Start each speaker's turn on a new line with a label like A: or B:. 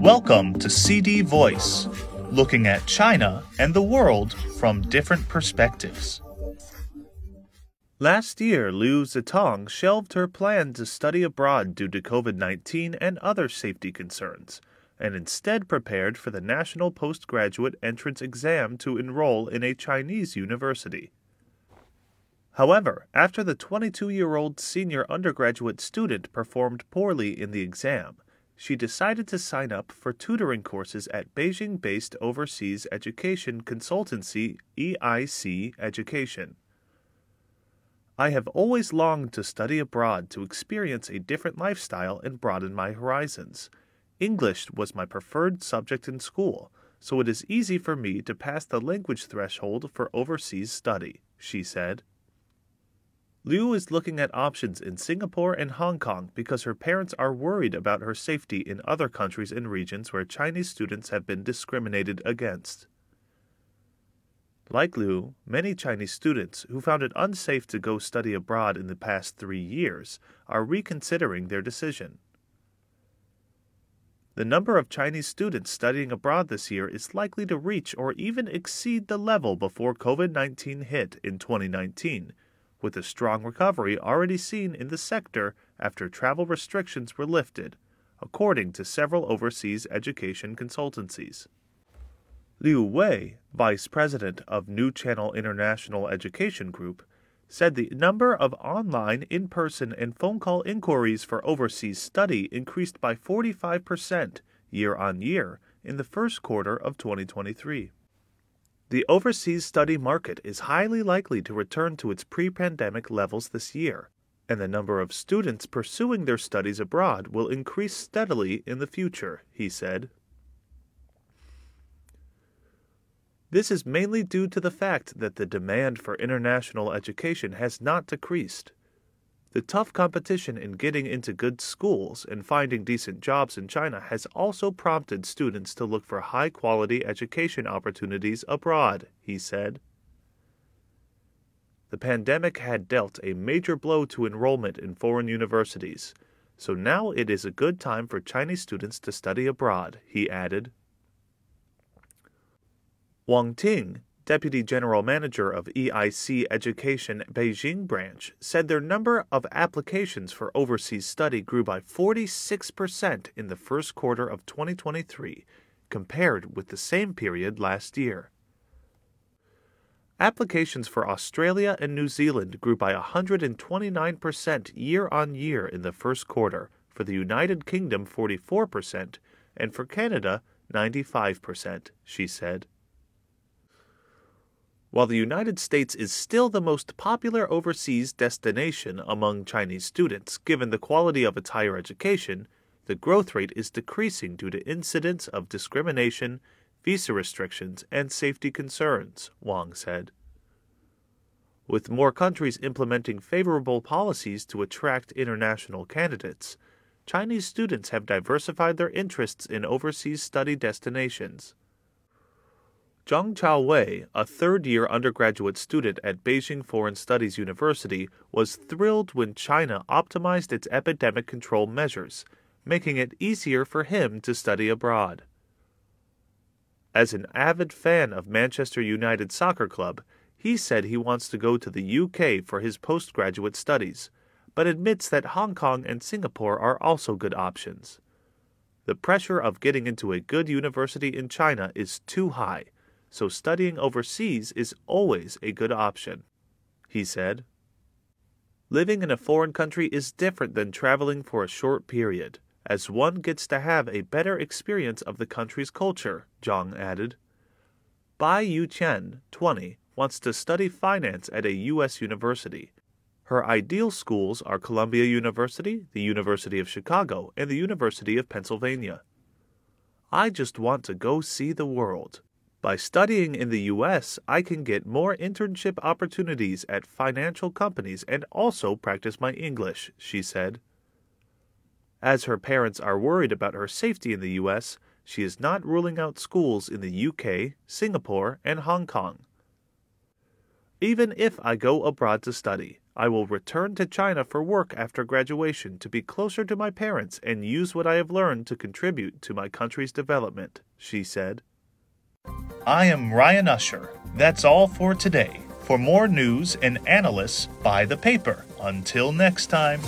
A: Welcome to CD Voice, looking at China and the world from different perspectives. Last year, Liu Zitong shelved her plan to study abroad due to COVID 19 and other safety concerns, and instead prepared for the National Postgraduate Entrance Exam to enroll in a Chinese university. However, after the 22 year old senior undergraduate student performed poorly in the exam, she decided to sign up for tutoring courses at Beijing based overseas education consultancy EIC Education. I have always longed to study abroad to experience a different lifestyle and broaden my horizons. English was my preferred subject in school, so it is easy for me to pass the language threshold for overseas study, she said. Liu is looking at options in Singapore and Hong Kong because her parents are worried about her safety in other countries and regions where Chinese students have been discriminated against. Like Liu, many Chinese students who found it unsafe to go study abroad in the past three years are reconsidering their decision. The number of Chinese students studying abroad this year is likely to reach or even exceed the level before COVID 19 hit in 2019 with a strong recovery already seen in the sector after travel restrictions were lifted, according to several overseas education consultancies. Liu Wei, vice president of New Channel International Education Group, said the number of online, in person, and phone call inquiries for overseas study increased by 45% year on year in the first quarter of 2023. The overseas study market is highly likely to return to its pre pandemic levels this year, and the number of students pursuing their studies abroad will increase steadily in the future, he said. This is mainly due to the fact that the demand for international education has not decreased. The tough competition in getting into good schools and finding decent jobs in China has also prompted students to look for high quality education opportunities abroad, he said. The pandemic had dealt a major blow to enrollment in foreign universities, so now it is a good time for Chinese students to study abroad, he added. Wang Ting, Deputy General Manager of EIC Education Beijing branch, said their number of applications for overseas study grew by 46% in the first quarter of 2023 compared with the same period last year. Applications for Australia and New Zealand grew by 129% year on year in the first quarter, for the United Kingdom 44%, and for Canada 95%, she said. While the United States is still the most popular overseas destination among Chinese students given the quality of its higher education, the growth rate is decreasing due to incidents of discrimination, visa restrictions, and safety concerns, Wang said. With more countries implementing favorable policies to attract international candidates, Chinese students have diversified their interests in overseas study destinations. Zhang Chaowei, a third year undergraduate student at Beijing Foreign Studies University, was thrilled when China optimized its epidemic control measures, making it easier for him to study abroad. As an avid fan of Manchester United Soccer Club, he said he wants to go to the UK for his postgraduate studies, but admits that Hong Kong and Singapore are also good options. The pressure of getting into a good university in China is too high so studying overseas is always a good option, he said. Living in a foreign country is different than traveling for a short period, as one gets to have a better experience of the country's culture, Zhang added. Bai Yuqian, 20, wants to study finance at a U.S. university. Her ideal schools are Columbia University, the University of Chicago, and the University of Pennsylvania. I just want to go see the world, by studying in the U.S., I can get more internship opportunities at financial companies and also practice my English, she said. As her parents are worried about her safety in the U.S., she is not ruling out schools in the UK, Singapore, and Hong Kong. Even if I go abroad to study, I will return to China for work after graduation to be closer to my parents and use what I have learned to contribute to my country's development, she said. I am Ryan Usher. That's all for today. For more news and analysis, buy the paper. Until next time.